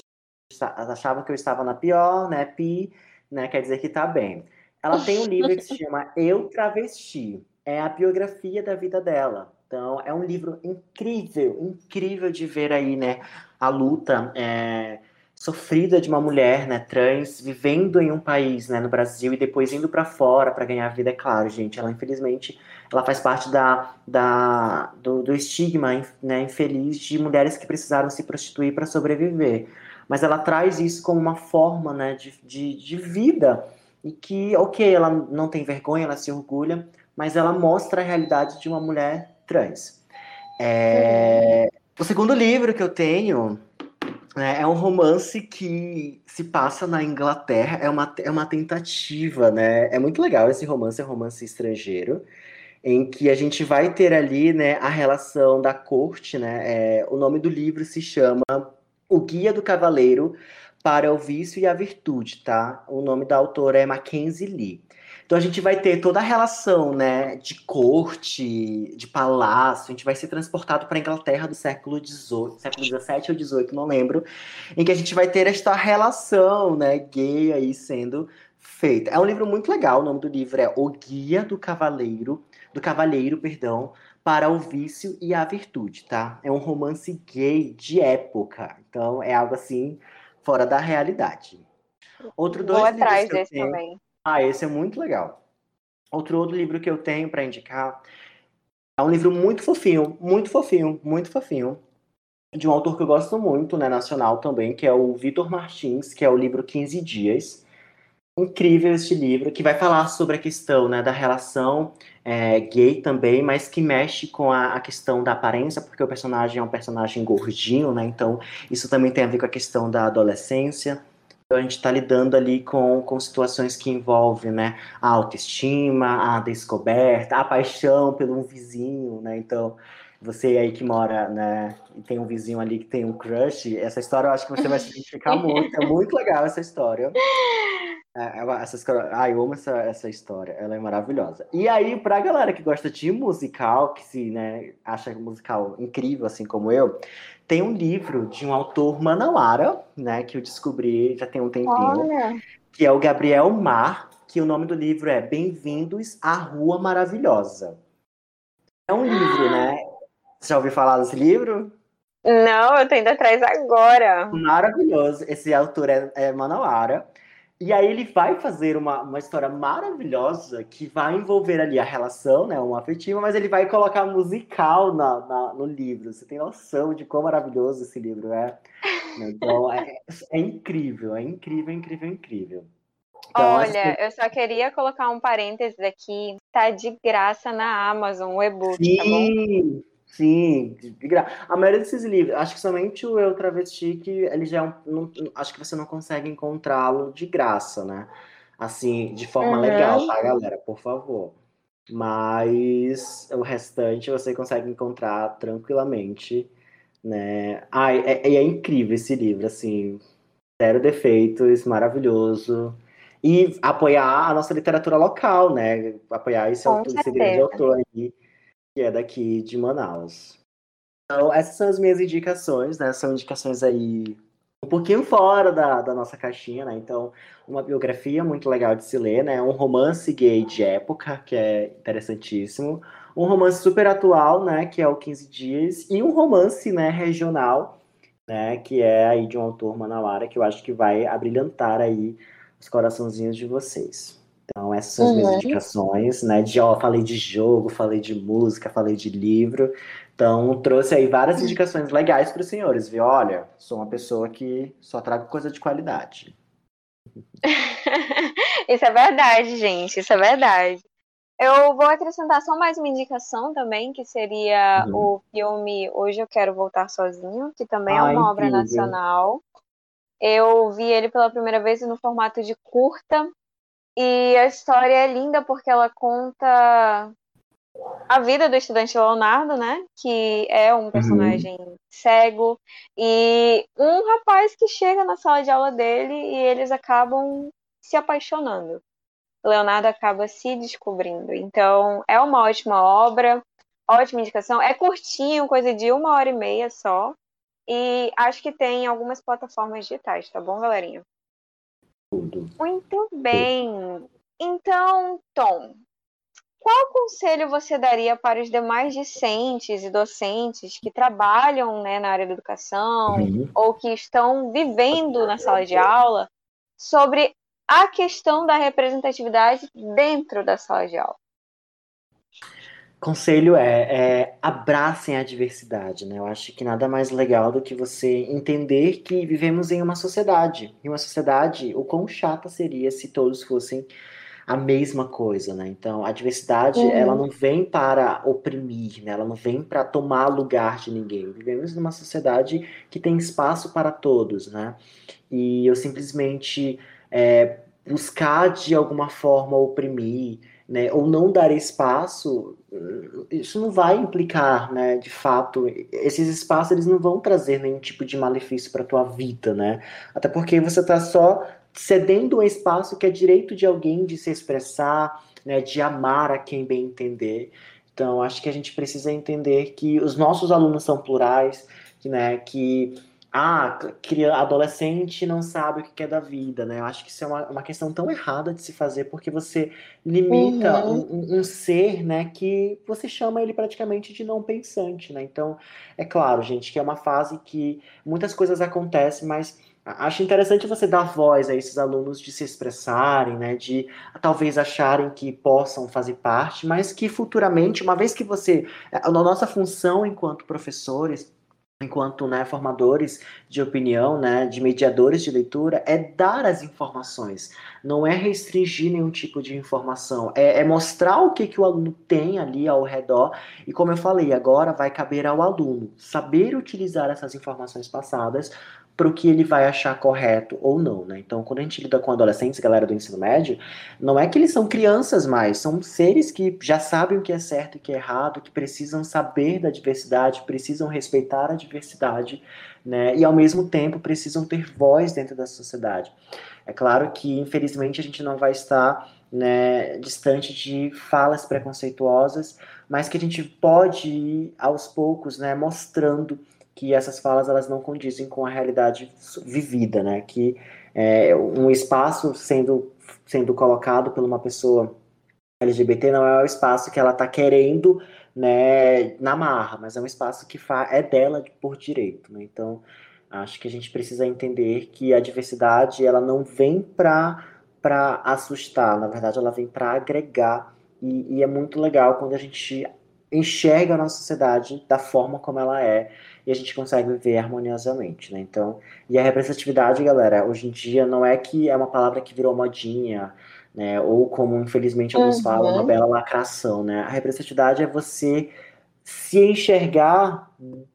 achavam que eu estava na pior, né, pi, né, quer dizer que tá bem. Ela tem um livro que se chama Eu Travesti, é a biografia da vida dela. Então, é um livro incrível, incrível de ver aí, né, a luta é, sofrida de uma mulher, né, trans, vivendo em um país, né, no Brasil e depois indo para fora para ganhar vida, é claro, gente. Ela infelizmente, ela faz parte da, da do, do estigma, né, infeliz de mulheres que precisaram se prostituir para sobreviver. Mas ela traz isso como uma forma, né, de, de, de vida e que, ok, ela não tem vergonha, ela se orgulha, mas ela mostra a realidade de uma mulher trans. É... O segundo livro que eu tenho é, é um romance que se passa na Inglaterra, é uma, é uma tentativa, né? É muito legal esse romance, é um romance estrangeiro, em que a gente vai ter ali, né, a relação da corte, né? É, o nome do livro se chama O Guia do Cavaleiro para o Vício e a Virtude, tá? O nome da autora é Mackenzie Lee. Então a gente vai ter toda a relação, né, de corte, de palácio, a gente vai ser transportado para a Inglaterra do século XVIII, século XVII ou XVIII, não lembro, em que a gente vai ter esta relação, né, gay aí sendo feita. É um livro muito legal, o nome do livro é O Guia do Cavaleiro, do Cavalheiro, perdão, para o vício e a virtude, tá? É um romance gay de época, então é algo assim fora da realidade. Outro dois Vou atrás desse também. Ah, esse é muito legal. Outro outro livro que eu tenho para indicar é um livro muito fofinho, muito fofinho, muito fofinho, de um autor que eu gosto muito, né, nacional também, que é o Vitor Martins, que é o livro 15 Dias. Incrível este livro, que vai falar sobre a questão né, da relação é, gay também, mas que mexe com a, a, questão da aparência, porque o personagem é um personagem gordinho, né? Então, isso também tem a ver com a questão da adolescência. Então a gente está lidando ali com, com situações que envolvem né, a autoestima, a descoberta, a paixão pelo um vizinho, né? Então, você aí que mora, né, e tem um vizinho ali que tem um crush, essa história eu acho que você vai se identificar muito. É muito legal essa história. É, essa história, ah, eu amo essa, essa história, ela é maravilhosa. E aí, pra galera que gosta de musical, que se né, acha musical incrível, assim como eu, tem um livro de um autor manauara, né, que eu descobri já tem um tempinho, Olha. que é o Gabriel Mar, que o nome do livro é Bem-vindos à Rua Maravilhosa. É um livro, né? Você já ouviu falar desse livro? Não, eu tô indo atrás agora. Maravilhoso. Esse autor é, é manauara. E aí ele vai fazer uma, uma história maravilhosa que vai envolver ali a relação, né, uma afetiva, mas ele vai colocar musical na, na no livro. Você tem noção de quão maravilhoso esse livro é? Então é, é incrível, é incrível, incrível, incrível. Então, Olha, eu só queria colocar um parênteses aqui. Tá de graça na Amazon, o e-book, tá bom? Sim, a maioria desses livros, acho que somente o Eu Travesti, que ele já é um, não, acho que você não consegue encontrá-lo de graça, né? Assim, de forma uhum. legal, tá, galera? Por favor. Mas o restante você consegue encontrar tranquilamente, né? Ai, é, é incrível esse livro, assim, zero defeitos, maravilhoso. E apoiar a nossa literatura local, né? Apoiar esse, autor, esse grande autor aí que é daqui de Manaus. Então, essas são as minhas indicações, né? São indicações aí um pouquinho fora da, da nossa caixinha, né? Então, uma biografia muito legal de se ler, né? Um romance gay de época, que é interessantíssimo. Um romance super atual, né? Que é o 15 Dias. E um romance, né? Regional, né? Que é aí de um autor manauara, que eu acho que vai abrilhantar aí os coraçãozinhos de vocês. Então, essas são as minhas uhum. indicações, né? De, ó, falei de jogo, falei de música, falei de livro. Então, trouxe aí várias indicações legais para os senhores, viu? Olha, sou uma pessoa que só trago coisa de qualidade. isso é verdade, gente, isso é verdade. Eu vou acrescentar só mais uma indicação também, que seria uhum. o filme Hoje Eu Quero Voltar Sozinho, que também é uma obra nacional. Eu vi ele pela primeira vez no formato de curta, e a história é linda porque ela conta a vida do estudante Leonardo, né? Que é um uhum. personagem uhum. cego, e um rapaz que chega na sala de aula dele e eles acabam se apaixonando. Leonardo acaba se descobrindo. Então, é uma ótima obra, ótima indicação. É curtinho, coisa de uma hora e meia só. E acho que tem algumas plataformas digitais, tá bom, galerinha? Tudo. Muito bem. Então, Tom, qual conselho você daria para os demais discentes e docentes que trabalham né, na área da educação uhum. ou que estão vivendo na sala de aula sobre a questão da representatividade dentro da sala de aula? Conselho é, é, abracem a diversidade, né? Eu acho que nada mais legal do que você entender que vivemos em uma sociedade. Em uma sociedade, o quão chata seria se todos fossem a mesma coisa, né? Então, a diversidade, uhum. ela não vem para oprimir, né? Ela não vem para tomar lugar de ninguém. Vivemos numa sociedade que tem espaço para todos, né? E eu simplesmente é, buscar de alguma forma oprimir, né, ou não dar espaço, isso não vai implicar, né, de fato, esses espaços eles não vão trazer nenhum tipo de malefício para tua vida, né? Até porque você está só cedendo um espaço que é direito de alguém de se expressar, né, de amar a quem bem entender. Então, acho que a gente precisa entender que os nossos alunos são plurais, né, que ah, adolescente não sabe o que é da vida, né? Eu acho que isso é uma, uma questão tão errada de se fazer, porque você limita uhum. um, um, ser, né, que você chama ele praticamente de não pensante, né? Então, é claro, gente, que é uma fase que muitas coisas acontecem, mas acho interessante você dar voz a esses alunos de se expressarem, né, de talvez acharem que possam fazer parte, mas que futuramente, uma vez que você, a nossa função enquanto professores enquanto né, formadores de opinião, né, de mediadores de leitura, é dar as informações, não é restringir nenhum tipo de informação, é, é, mostrar o que, que o aluno tem ali ao redor, e como eu falei, agora vai caber ao aluno saber utilizar essas informações passadas para o que ele vai achar correto ou não, né? Então, quando a gente lida com adolescentes, galera do ensino médio, não é que eles são crianças mais, são seres que já sabem o que é certo e o que é errado, que precisam saber da diversidade, precisam respeitar a diversidade, né? E ao mesmo tempo precisam ter voz dentro da sociedade. É claro que, infelizmente, a gente não vai estar né, distante de falas preconceituosas, mas que a gente pode ir aos poucos, né, mostrando que essas falas elas não condizem com a realidade vivida, né? Que é, um espaço sendo, sendo colocado por uma pessoa LGBT não é o espaço que ela está querendo né, na marra, mas é um espaço que é dela por direito. Né? Então, acho que a gente precisa entender que a diversidade ela não vem para assustar, na verdade, ela vem para agregar. E, e é muito legal quando a gente enxerga a nossa sociedade da forma como ela é e a gente consegue viver harmoniosamente, né? Então, e a representatividade, galera, hoje em dia não é que é uma palavra que virou modinha, né? Ou como infelizmente alguns uhum. falam, uma bela lacração, né? A representatividade é você se enxergar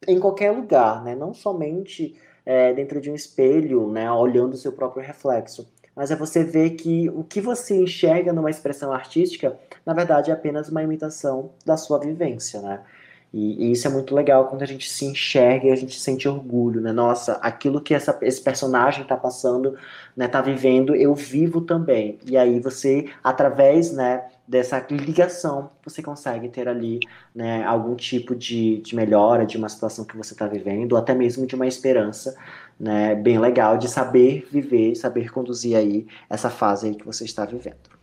em qualquer lugar, né? Não somente é, dentro de um espelho, né? Olhando o seu próprio reflexo, mas é você ver que o que você enxerga numa expressão artística, na verdade, é apenas uma imitação da sua vivência, né? E, e, isso é muito legal quando a gente se enxerga e a gente sente orgulho, né? Nossa, aquilo que essa, esse personagem está passando, né, tá vivendo, eu vivo também. E aí você, através, né, dessa ligação, você consegue ter ali, né, algum tipo de, de melhora de uma situação que você está vivendo, ou até mesmo de uma esperança, né, bem legal de saber viver, saber conduzir aí essa fase aí que você está vivendo.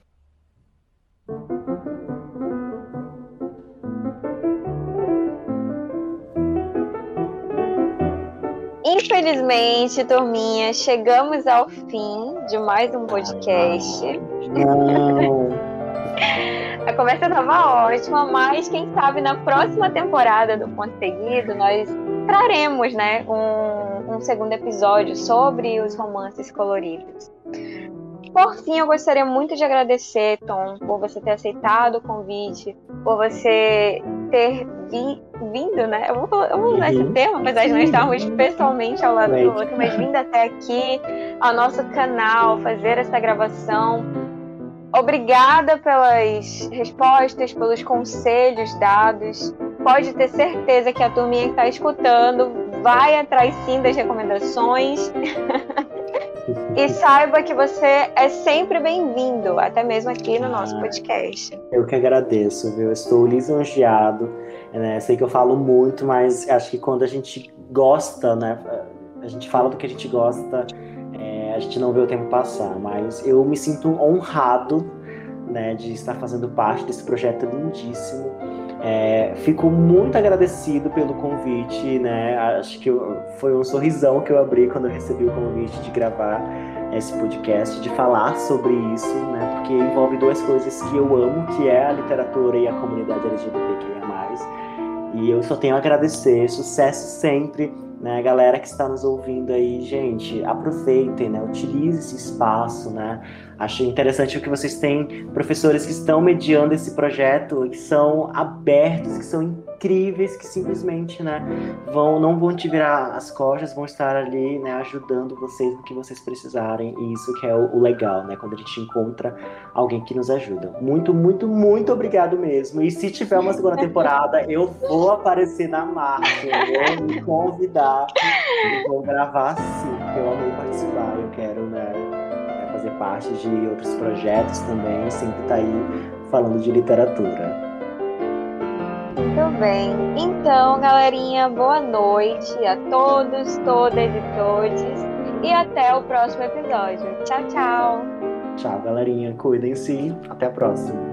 Infelizmente, turminha, chegamos ao fim de mais um podcast. A conversa tava ótima, mas quem sabe na próxima temporada do Ponto Seguido nós traremos, né, um, um segundo episódio sobre os romances coloridos. Por fim, eu gostaria muito de agradecer, Tom, por você ter aceitado o convite, por você ter vi, vindo, né? Eu vou, eu vou usar uhum. esse termo, apesar de não estarmos pessoalmente ao lado do outro, mas vindo até aqui ao nosso canal, fazer essa gravação. Obrigada pelas respostas, pelos conselhos dados. Pode ter certeza que a turminha que está escutando vai atrás sim das recomendações. E saiba que você é sempre bem-vindo, até mesmo aqui no nosso ah, podcast. Eu que agradeço, viu? Eu estou lisonjeado. Né? Sei que eu falo muito, mas acho que quando a gente gosta, né? A gente fala do que a gente gosta, é, a gente não vê o tempo passar. Mas eu me sinto honrado né, de estar fazendo parte desse projeto lindíssimo. É, fico muito agradecido pelo convite, né? Acho que eu, foi um sorrisão que eu abri quando eu recebi o convite de gravar esse podcast, de falar sobre isso, né? Porque envolve duas coisas que eu amo, que é a literatura e a comunidade LGBTQIA+. E eu só tenho a agradecer, sucesso sempre né, galera que está nos ouvindo aí, gente, aproveitem, né, utilize esse espaço, né, achei interessante que vocês têm professores que estão mediando esse projeto, que são abertos, que são incríveis, que simplesmente, né, vão, não vão te virar as costas, vão estar ali, né, ajudando vocês no que vocês precisarem, e isso que é o, o legal, né, quando a gente encontra alguém que nos ajuda. Muito, muito, muito obrigado mesmo, e se tiver uma segunda temporada, eu vou aparecer na marcha, eu vou me convidar eu vou gravar sim, porque eu amei participar. Eu quero né, fazer parte de outros projetos também, sempre tá aí falando de literatura. Muito bem. Então, galerinha, boa noite a todos, todas e todes. E até o próximo episódio. Tchau, tchau. Tchau, galerinha. Cuidem-se. Até a próxima.